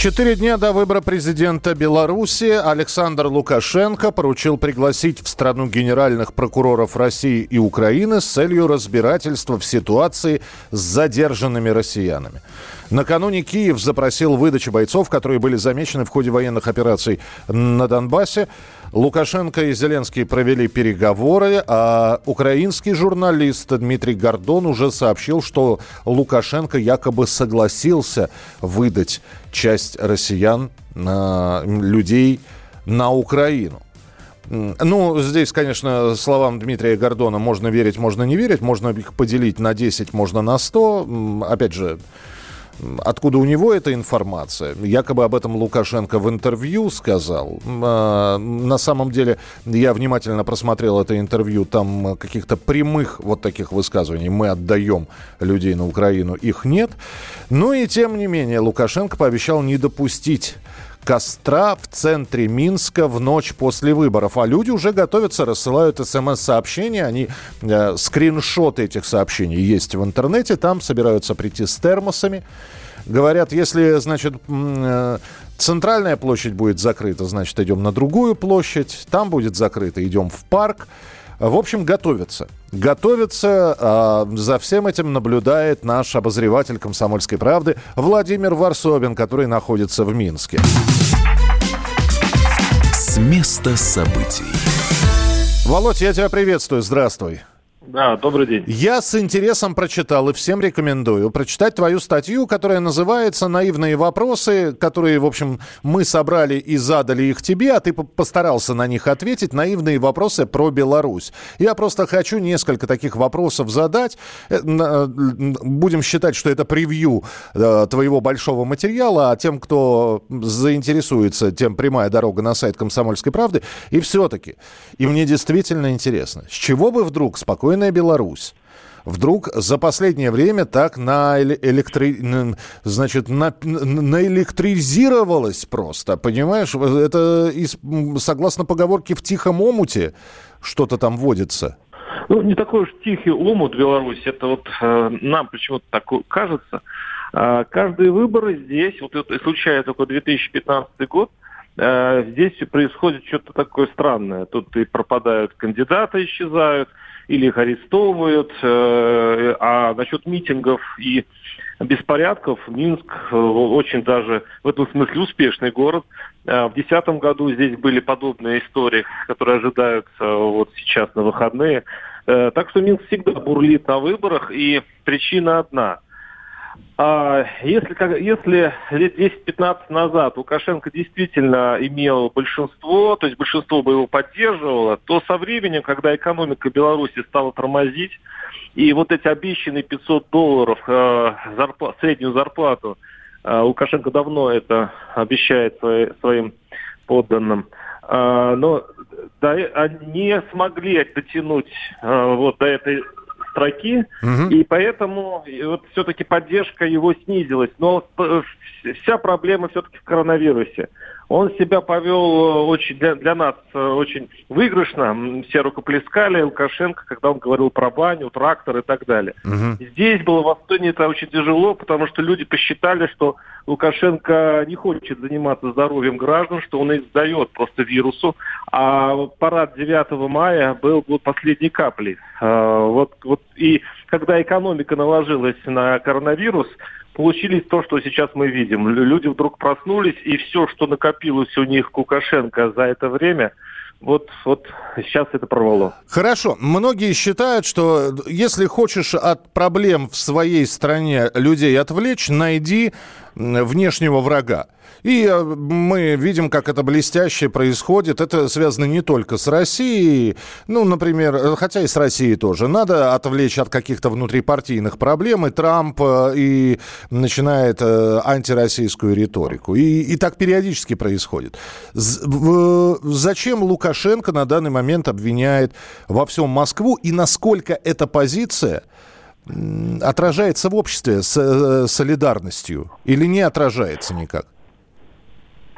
Четыре дня до выбора президента Беларуси Александр Лукашенко поручил пригласить в страну генеральных прокуроров России и Украины с целью разбирательства в ситуации с задержанными россиянами. Накануне Киев запросил выдачу бойцов, которые были замечены в ходе военных операций на Донбассе. Лукашенко и Зеленский провели переговоры, а украинский журналист Дмитрий Гордон уже сообщил, что Лукашенко якобы согласился выдать часть россиян, людей на Украину. Ну, здесь, конечно, словам Дмитрия Гордона можно верить, можно не верить, можно их поделить на 10, можно на 100. Опять же, Откуда у него эта информация? Якобы об этом Лукашенко в интервью сказал. А, на самом деле, я внимательно просмотрел это интервью, там каких-то прямых вот таких высказываний «мы отдаем людей на Украину» их нет. Но и тем не менее Лукашенко пообещал не допустить костра в центре Минска в ночь после выборов. А люди уже готовятся, рассылают смс-сообщения. Они, э, скриншоты этих сообщений есть в интернете. Там собираются прийти с термосами. Говорят, если, значит, э, центральная площадь будет закрыта, значит, идем на другую площадь. Там будет закрыто, идем в парк. В общем, готовятся. Готовятся. А за всем этим наблюдает наш обозреватель «Комсомольской правды» Владимир Варсобин, который находится в Минске. С места событий. Володь, я тебя приветствую. Здравствуй. Да, добрый день. Я с интересом прочитал и всем рекомендую прочитать твою статью, которая называется «Наивные вопросы», которые, в общем, мы собрали и задали их тебе, а ты постарался на них ответить. «Наивные вопросы про Беларусь». Я просто хочу несколько таких вопросов задать. Э, будем считать, что это превью э, твоего большого материала, а тем, кто заинтересуется, тем прямая дорога на сайт «Комсомольской правды». И все-таки, и мне действительно интересно, с чего бы вдруг спокойно спокойная Беларусь вдруг за последнее время так на электри... значит, на... наэлектризировалась просто, понимаешь? Это из... согласно поговорке в тихом омуте что-то там водится. Ну, не такой уж тихий омут Беларусь, это вот э, нам почему-то так кажется. Э, каждые выборы здесь, вот это случая только 2015 год, э, здесь происходит что-то такое странное. Тут и пропадают кандидаты, исчезают, или их арестовывают. Э, а насчет митингов и беспорядков Минск э, очень даже в этом смысле успешный город. Э, в 2010 году здесь были подобные истории, которые ожидаются вот сейчас на выходные. Так что Минск всегда бурлит на выборах, и причина одна – если, если лет 10-15 назад Лукашенко действительно имел большинство, то есть большинство бы его поддерживало, то со временем, когда экономика Беларуси стала тормозить, и вот эти обещанные 500 долларов э, зарплат, среднюю зарплату, э, Лукашенко давно это обещает свои, своим подданным, э, но они смогли дотянуть э, вот до этой строки, угу. и поэтому вот все-таки поддержка его снизилась. Но вся проблема все-таки в коронавирусе. Он себя повел э, очень для, для нас э, очень выигрышно. Все рукоплескали Лукашенко, когда он говорил про баню, трактор и так далее. Угу. Здесь было в Астоне это очень тяжело, потому что люди посчитали, что Лукашенко не хочет заниматься здоровьем граждан, что он их сдает просто вирусу. А парад 9 мая был вот последней каплей. А, вот, вот, и когда экономика наложилась на коронавирус, получились то, что сейчас мы видим. Люди вдруг проснулись, и все, что накопилось у них Лукашенко за это время, вот, вот сейчас это порвало. Хорошо. Многие считают, что если хочешь от проблем в своей стране людей отвлечь, найди внешнего врага. И э, мы видим, как это блестяще происходит. Это связано не только с Россией, ну, например, э, хотя и с Россией тоже. Надо отвлечь от каких-то внутрипартийных проблем, и Трамп э, и начинает антироссийскую риторику. И, и так периодически происходит. Зачем Лукашенко на данный момент обвиняет во всем Москву, и насколько эта позиция отражается в обществе с солидарностью или не отражается никак?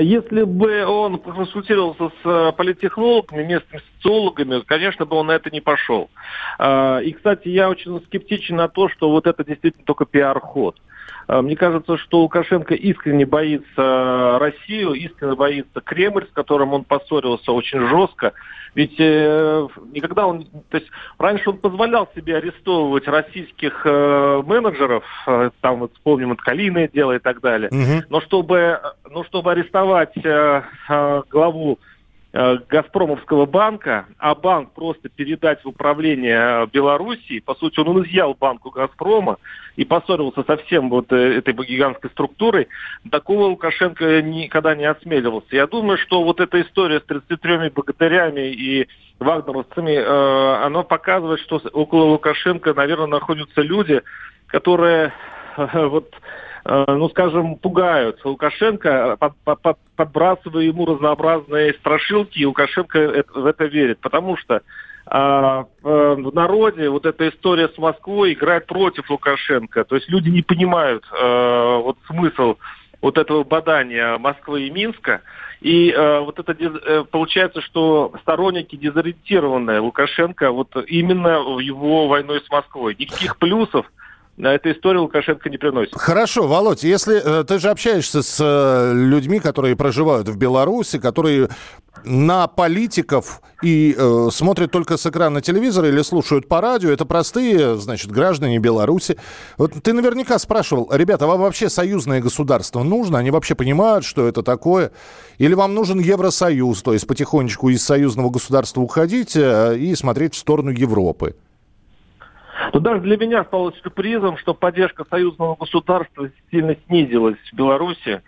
если бы он консультировался с э, политтехнологами, местными социологами, конечно бы он на это не пошел. А, и, кстати, я очень скептичен на то, что вот это действительно только пиар-ход. А, мне кажется, что Лукашенко искренне боится Россию, искренне боится Кремль, с которым он поссорился очень жестко. Ведь э, никогда он... То есть раньше он позволял себе арестовывать российских э, менеджеров, э, там вот вспомним это Калиное дело и так далее. Угу. Но чтобы, ну, чтобы арестовать э, э, главу Э, Газпромовского банка, а банк просто передать в управление э, Белоруссии. По сути, он изъял банку Газпрома и поссорился со всем вот э, этой гигантской структурой. Такого Лукашенко никогда не осмеливался. Я думаю, что вот эта история с 33 богатырями и вагнеровцами, э, она показывает, что около Лукашенко, наверное, находятся люди, которые э, вот ну, скажем, пугают Лукашенко, под, под, подбрасывая ему разнообразные страшилки, и Лукашенко в это верит, потому что а, в народе вот эта история с Москвой играет против Лукашенко. То есть люди не понимают а, вот смысл вот этого бадания Москвы и Минска. И э, вот это получается, что сторонники дезориентированные Лукашенко вот именно в его войной с Москвой. Никаких плюсов эта история Лукашенко не приносит. Хорошо, Володь, если э, ты же общаешься с э, людьми, которые проживают в Беларуси, которые на политиков и э, смотрят только с экрана телевизора или слушают по радио, это простые, значит, граждане Беларуси. Вот ты наверняка спрашивал, ребята, вам вообще союзное государство нужно? Они вообще понимают, что это такое? Или вам нужен Евросоюз, то есть потихонечку из союзного государства уходить э, и смотреть в сторону Европы? Но даже для меня стало сюрпризом, что поддержка союзного государства сильно снизилась в Беларуси.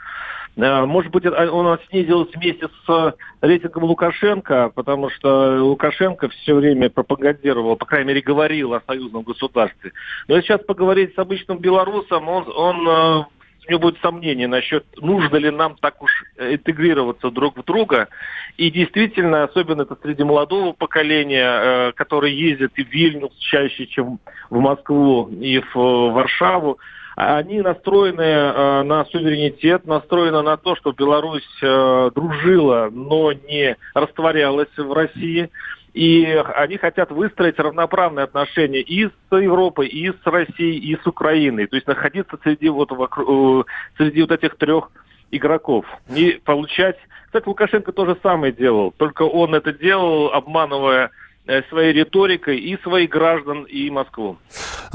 Э, может быть, он снизилась вместе с рейтингом Лукашенко, потому что Лукашенко все время пропагандировал, по крайней мере, говорил о союзном государстве. Но если сейчас поговорить с обычным белорусом, он, он э, у него будет сомнение насчет, нужно ли нам так уж интегрироваться друг в друга. И действительно, особенно это среди молодого поколения, э, которое ездит и в Вильнюс чаще, чем в Москву и в Варшаву, они настроены э, на суверенитет, настроены на то, что Беларусь э, дружила, но не растворялась в России. И они хотят выстроить равноправные отношения и с Европой, и с Россией, и с Украиной. То есть находиться среди вот, вокруг, среди вот этих трех игроков. И получать... Кстати, Лукашенко то же самое делал, только он это делал, обманывая Э, своей риторикой и своих граждан, и Москву.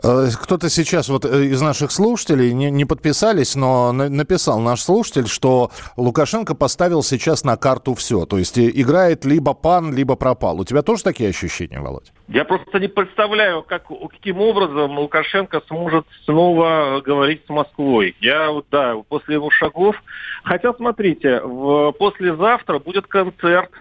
Э, кто-то сейчас вот э, из наших слушателей не, не подписались, но написал наш слушатель, что Лукашенко поставил сейчас на карту все. То есть играет либо пан, либо пропал. У тебя тоже такие ощущения, Володь? Я просто не представляю, как, каким образом Лукашенко сможет снова говорить с Москвой. Я вот, да, после его шагов. Хотя, смотрите, в, послезавтра будет концерт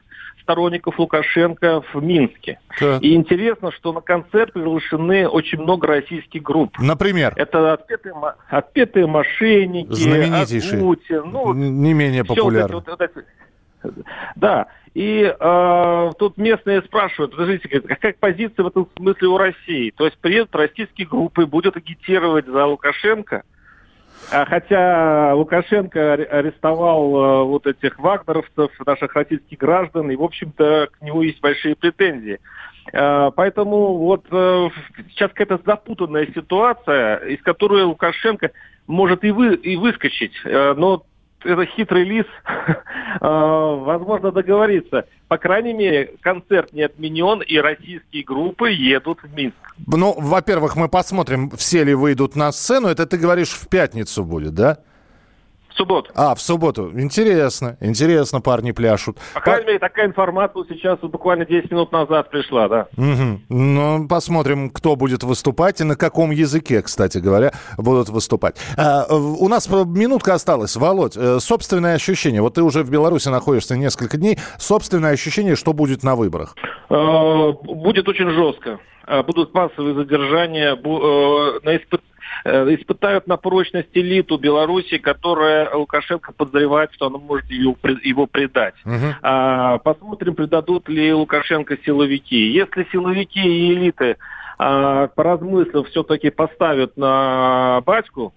сторонников Лукашенко в Минске. Да. И интересно, что на концерт приглашены очень много российских групп. Например? Это отпетые, отпетые мошенники, Знаменитейшие. Агутин, ну, не менее популярны. Вот, вот, вот, да, и э, тут местные спрашивают, подождите, какая позиция в этом смысле у России? То есть приедут российские группы, будут агитировать за Лукашенко – а хотя Лукашенко арестовал э, вот этих вагнеровцев, наших российских граждан, и, в общем-то, к нему есть большие претензии. Э, поэтому вот э, сейчас какая-то запутанная ситуация, из которой Лукашенко может и, вы, и выскочить. Но это хитрый лис, а, возможно, договориться. По крайней мере, концерт не отменен, и российские группы едут в Минск. Ну, во-первых, мы посмотрим, все ли выйдут на сцену. Это ты говоришь в пятницу будет, да? В субботу. А, в субботу. Интересно. Интересно, парни пляшут. По крайней мере, такая информация сейчас буквально 10 минут назад пришла, да. Угу. Ну, посмотрим, кто будет выступать и на каком языке, кстати говоря, будут выступать. А, у нас минутка осталась. Володь, э, собственное ощущение. Вот ты уже в Беларуси находишься несколько дней. Собственное ощущение, что будет на выборах? А, будет очень жестко. А, будут массовые задержания, э, на испытания Э, испытают на прочность элиту Беларуси, которая Лукашенко подозревает, что она может его, его предать. Угу. А, посмотрим, предадут ли Лукашенко силовики. Если силовики и элиты, а, поразмыслив, все-таки поставят на батьку,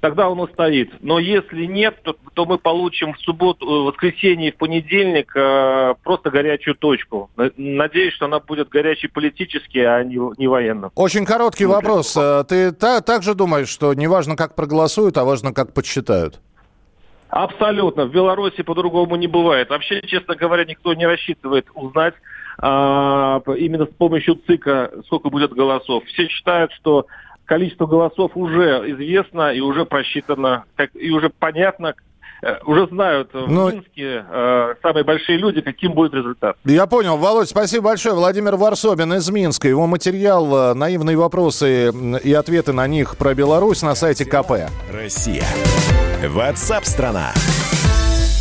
тогда он устоит. Но если нет, то, то мы получим в субботу, в воскресенье и в понедельник э, просто горячую точку. Надеюсь, что она будет горячей политически, а не, не военно. Очень короткий ну, вопрос. Э, ты та, также думаешь, что не важно, как проголосуют, а важно, как подсчитают? Абсолютно. В Беларуси по-другому не бывает. Вообще, честно говоря, никто не рассчитывает узнать а, именно с помощью ЦИКа, сколько будет голосов. Все считают, что количество голосов уже известно и уже просчитано, как, и уже понятно, э, уже знают в Но... Ну, Минске э, самые большие люди, каким будет результат. Я понял. Володь, спасибо большое. Владимир Варсобин из Минска. Его материал, э, наивные вопросы и ответы на них про Беларусь на сайте КП. Россия. Ватсап-страна!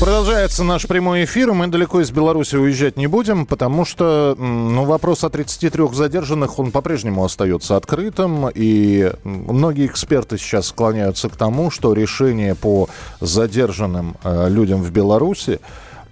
Продолжается наш прямой эфир. Мы далеко из Беларуси уезжать не будем, потому что ну, вопрос о 33 задержанных, он по-прежнему остается открытым. И многие эксперты сейчас склоняются к тому, что решение по задержанным э, людям в Беларуси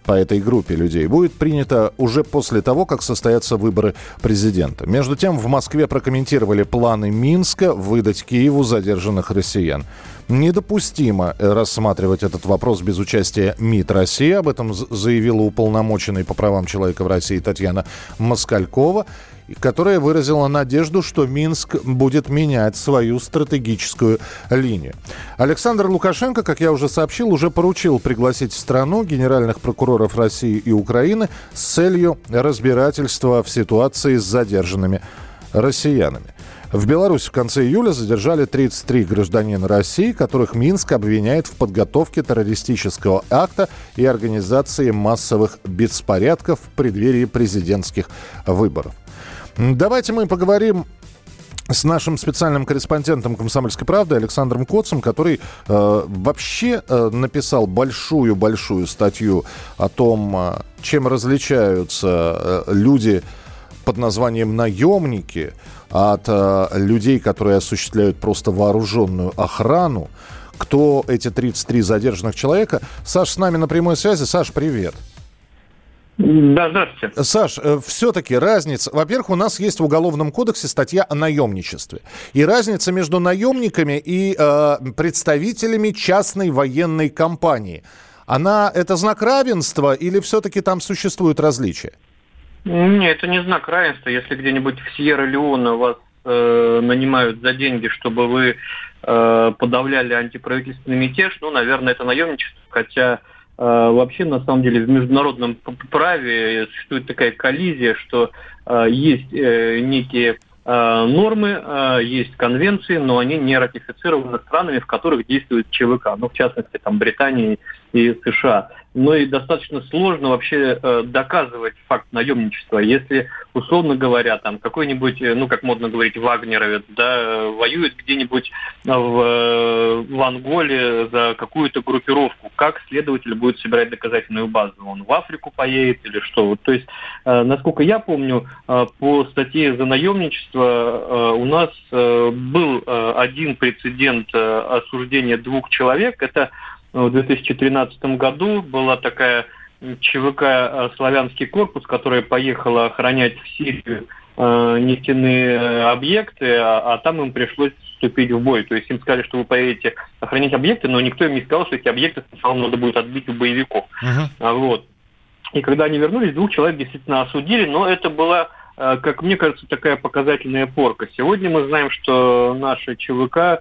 по этой группе людей будет принято уже после того, как состоятся выборы президента. Между тем, в Москве прокомментировали планы Минска выдать Киеву задержанных россиян. Недопустимо рассматривать этот вопрос без участия МИД России. Об этом заявила уполномоченный по правам человека в России Татьяна Москалькова которая выразила надежду, что Минск будет менять свою стратегическую линию. Александр Лукашенко, как я уже сообщил, уже поручил пригласить в страну генеральных прокуроров России и Украины с целью разбирательства в ситуации с задержанными россиянами. В Беларуси в конце июля задержали 33 гражданина России, которых Минск обвиняет в подготовке террористического акта и организации массовых беспорядков в преддверии президентских выборов. Давайте мы поговорим с нашим специальным корреспондентом «Комсомольской правды» Александром Коцем, который э, вообще э, написал большую-большую статью о том, э, чем различаются э, люди под названием «наемники» от э, людей, которые осуществляют просто вооруженную охрану. Кто эти 33 задержанных человека? Саш с нами на прямой связи. Саш, привет. Да, здравствуйте. Саш, э, все-таки разница. Во-первых, у нас есть в Уголовном кодексе статья о наемничестве. И разница между наемниками и э, представителями частной военной компании. Она это знак равенства или все-таки там существуют различия? Нет, это не знак равенства. Если где-нибудь в Сьерра-Леоне вас э, нанимают за деньги, чтобы вы э, подавляли антиправительственный мятеж, ну, наверное, это наемничество. Хотя э, вообще, на самом деле, в международном праве существует такая коллизия, что э, есть э, некие э, нормы, э, есть конвенции, но они не ратифицированы странами, в которых действует ЧВК, ну, в частности, там, Британии и США но и достаточно сложно вообще э, доказывать факт наемничества. Если, условно говоря, там какой-нибудь, э, ну, как модно говорить, вагнеровец, да, воюет где-нибудь в, э, в Анголе за какую-то группировку, как следователь будет собирать доказательную базу? Он в Африку поедет или что? Вот, то есть, э, насколько я помню, э, по статье за наемничество э, у нас э, был э, один прецедент э, осуждения двух человек. Это в 2013 году. Была такая ЧВК «Славянский корпус», которая поехала охранять в Сирию нефтяные объекты, а, а там им пришлось вступить в бой. То есть им сказали, что вы поедете охранять объекты, но никто им не сказал, что эти объекты сначала надо будет отбить у боевиков. Uh-huh. Вот. И когда они вернулись, двух человек действительно осудили, но это была, э, как мне кажется, такая показательная порка. Сегодня мы знаем, что наши ЧВК э,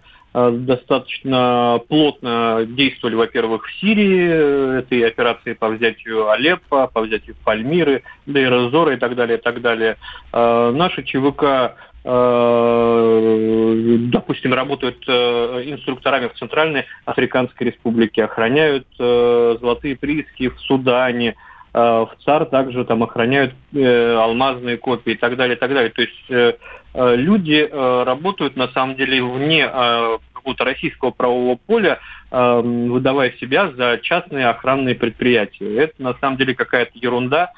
достаточно плотно действовали, во-первых, в Сирии, этой операции по взятию Алеппо, по взятию Пальмиры, Дейр-Зора и так далее, и так далее. Э, наши ЧВК допустим, работают инструкторами в Центральной Африканской Республике, охраняют золотые прииски в Судане, Э, в ЦАР также там охраняют э, алмазные копии и так далее, и так далее. То есть э, люди работают на самом деле вне какого-то российского правового поля, выдавая себя за частные охранные предприятия. Это на самом деле какая-то ерунда.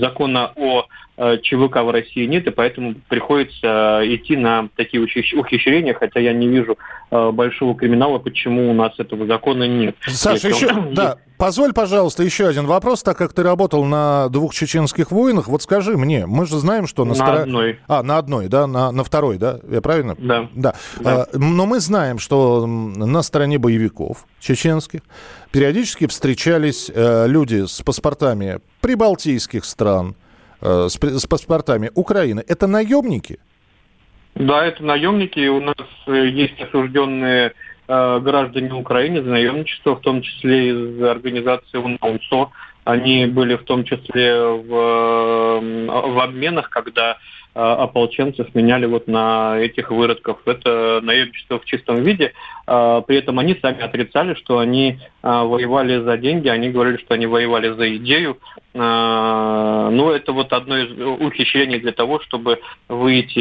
Закона о Э, ЧВК в России нет, и поэтому приходится э, идти на такие ухищрения, хотя я не вижу э, большого криминала, почему у нас этого закона нет. Саша, еще, да, позволь, пожалуйста, еще один вопрос, так как ты работал на двух чеченских войнах, вот скажи мне, мы же знаем, что на, на стороне... одной. А, на одной, да, на, на второй, да, я правильно? Да. да. да. А, но мы знаем, что на стороне боевиков чеченских периодически встречались э, люди с паспортами прибалтийских стран, э, с, с паспортами Украины, это наемники? Да, это наемники. У нас э, есть осужденные э, граждане Украины за наемничество, в том числе из организации УНСО. Они были в том числе в, э, в обменах, когда ополченцев меняли вот на этих выродков. Это наемничество в чистом виде. А, при этом они сами отрицали, что они а, воевали за деньги, они говорили, что они воевали за идею. Но это вот одно из ухищрений для того, чтобы выйти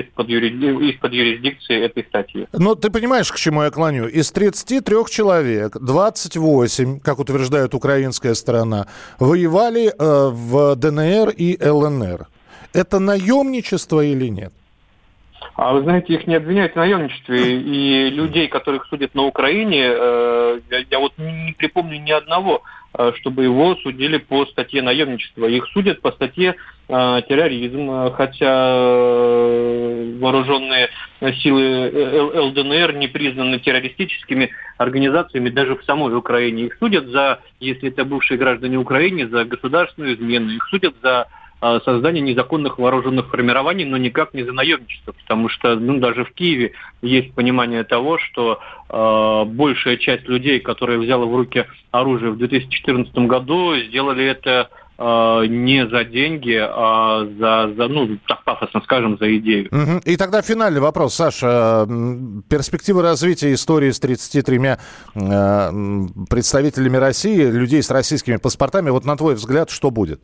из-под, юри... из-под юрисдикции этой статьи. Ну, ты понимаешь, к чему я клоню? Из 33 человек 28, как утверждает украинская сторона, воевали э, в ДНР и ЛНР. Это наемничество или нет? А вы знаете, их не обвиняют в наемничестве. И людей, которых судят на Украине, э, я, вот не припомню ни одного, э, чтобы его судили по статье наемничества. Их судят по статье э, терроризм, хотя вооруженные силы ЛДНР не признаны террористическими организациями даже в самой Украине. Их судят за, если это бывшие граждане Украины, за государственную измену. Их судят за создание незаконных вооруженных формирований, но никак не за наемничество, потому что ну, даже в Киеве есть понимание того, что э, большая часть людей, которые взяла в руки оружие в 2014 году, сделали это э, не за деньги, а за, за, ну, так пафосно скажем, за идею. Угу. И тогда финальный вопрос, Саша. Перспективы развития истории с 33 э, представителями России, людей с российскими паспортами, вот на твой взгляд, что будет?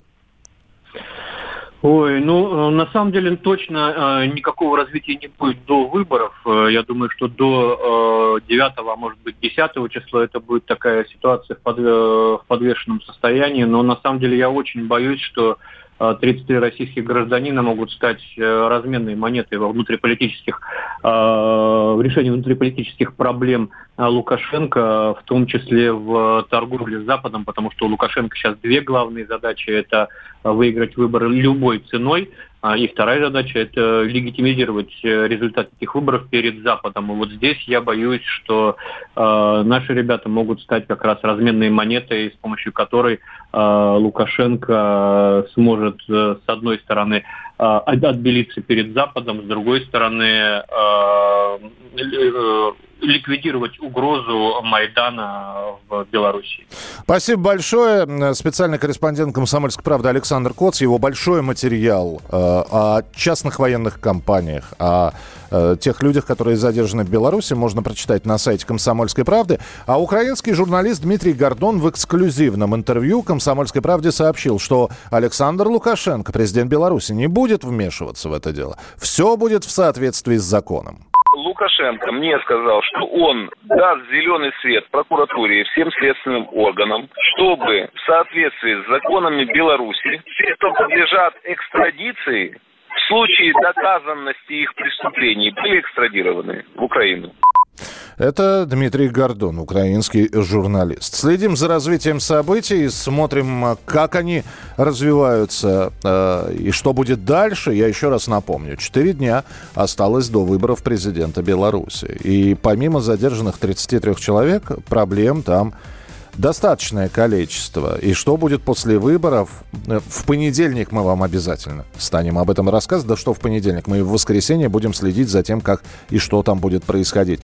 Ой, ну, э, на самом деле точно э, никакого развития не будет до выборов. Э, я думаю, что до э, 9, а может быть 10 числа это будет такая ситуация в, под, э, в подвешенном состоянии. Но на самом деле я очень боюсь, что 33 российских гражданина могут стать разменной монетой во внутриполитических, в решении внутриполитических проблем Лукашенко, в том числе в торговле с Западом, потому что у Лукашенко сейчас две главные задачи. Это выиграть выборы любой ценой, а, и вторая задача – это легитимизировать э, результат этих выборов перед Западом. И вот здесь я боюсь, что э, наши ребята могут стать как раз разменной монетой, с помощью которой э, Лукашенко сможет, э, с одной стороны, э, отбелиться перед Западом, с другой стороны, э, э, ликвидировать угрозу Майдана в Беларуси. Спасибо большое. Специальный корреспондент «Комсомольской правды» Александр Коц. Его большой материал э, о частных военных компаниях, о э, тех людях, которые задержаны в Беларуси, можно прочитать на сайте «Комсомольской правды». А украинский журналист Дмитрий Гордон в эксклюзивном интервью «Комсомольской правде» сообщил, что Александр Лукашенко, президент Беларуси, не будет вмешиваться в это дело. Все будет в соответствии с законом. Лукашенко мне сказал, что он даст зеленый свет прокуратуре и всем следственным органам, чтобы в соответствии с законами Беларуси все, кто подлежат экстрадиции, в случае доказанности их преступлений были экстрадированы в Украину. Это Дмитрий Гордон, украинский журналист. Следим за развитием событий, смотрим, как они развиваются э, и что будет дальше. Я еще раз напомню, четыре дня осталось до выборов президента Беларуси. И помимо задержанных 33 человек, проблем там достаточное количество. И что будет после выборов? Э, в понедельник мы вам обязательно станем об этом рассказывать. Да что в понедельник? Мы в воскресенье будем следить за тем, как и что там будет происходить.